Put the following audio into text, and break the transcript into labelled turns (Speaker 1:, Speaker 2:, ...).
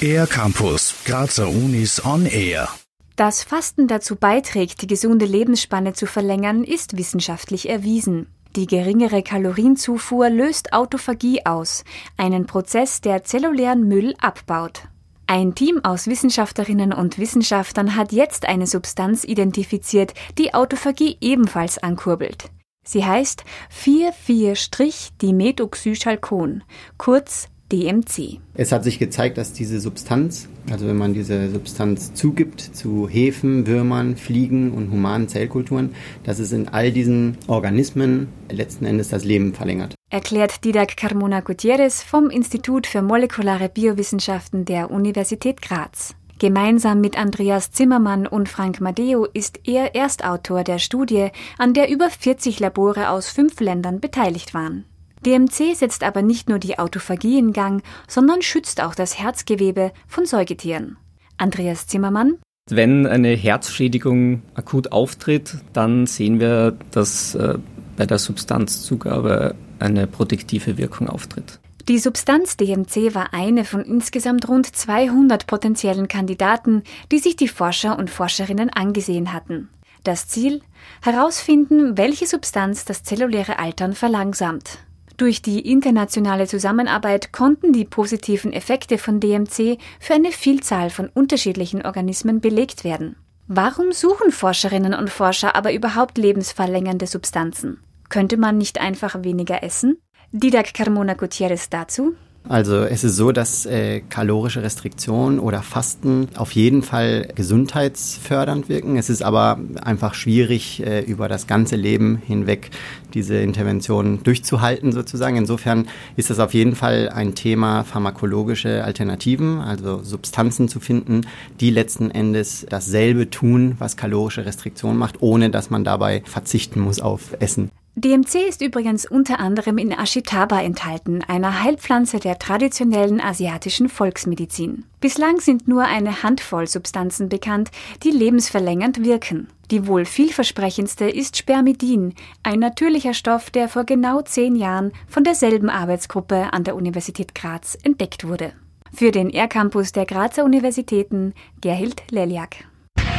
Speaker 1: Air Campus, Grazer Unis on Air.
Speaker 2: Dass Fasten dazu beiträgt, die gesunde Lebensspanne zu verlängern, ist wissenschaftlich erwiesen. Die geringere Kalorienzufuhr löst Autophagie aus, einen Prozess, der zellulären Müll abbaut. Ein Team aus Wissenschaftlerinnen und Wissenschaftlern hat jetzt eine Substanz identifiziert, die Autophagie ebenfalls ankurbelt. Sie heißt 4,4-Dimetoxychalcon, kurz DMC.
Speaker 3: Es hat sich gezeigt, dass diese Substanz, also wenn man diese Substanz zugibt zu Hefen, Würmern, Fliegen und humanen Zellkulturen, dass es in all diesen Organismen letzten Endes das Leben verlängert.
Speaker 2: Erklärt Didac Carmona Gutierrez vom Institut für molekulare Biowissenschaften der Universität Graz. Gemeinsam mit Andreas Zimmermann und Frank Madeo ist er Erstautor der Studie, an der über 40 Labore aus fünf Ländern beteiligt waren. DMC setzt aber nicht nur die Autophagie in Gang, sondern schützt auch das Herzgewebe von Säugetieren. Andreas Zimmermann.
Speaker 4: Wenn eine Herzschädigung akut auftritt, dann sehen wir, dass äh, bei der Substanzzugabe eine protektive Wirkung auftritt.
Speaker 2: Die Substanz DMC war eine von insgesamt rund 200 potenziellen Kandidaten, die sich die Forscher und Forscherinnen angesehen hatten. Das Ziel? Herausfinden, welche Substanz das zelluläre Altern verlangsamt. Durch die internationale Zusammenarbeit konnten die positiven Effekte von DMC für eine Vielzahl von unterschiedlichen Organismen belegt werden. Warum suchen Forscherinnen und Forscher aber überhaupt lebensverlängernde Substanzen? Könnte man nicht einfach weniger essen? Didac Carmona Gutierrez dazu.
Speaker 3: Also es ist so, dass äh, kalorische Restriktion oder Fasten auf jeden Fall gesundheitsfördernd wirken. Es ist aber einfach schwierig, äh, über das ganze Leben hinweg diese Intervention durchzuhalten sozusagen. Insofern ist es auf jeden Fall ein Thema pharmakologische Alternativen, also Substanzen zu finden, die letzten Endes dasselbe tun, was kalorische Restriktion macht, ohne dass man dabei verzichten muss auf Essen.
Speaker 2: DMC ist übrigens unter anderem in Ashitaba enthalten, einer Heilpflanze der traditionellen asiatischen Volksmedizin. Bislang sind nur eine Handvoll Substanzen bekannt, die lebensverlängernd wirken. Die wohl vielversprechendste ist Spermidin, ein natürlicher Stoff, der vor genau zehn Jahren von derselben Arbeitsgruppe an der Universität Graz entdeckt wurde. Für den R-Campus der Grazer Universitäten Gerhild Leliak.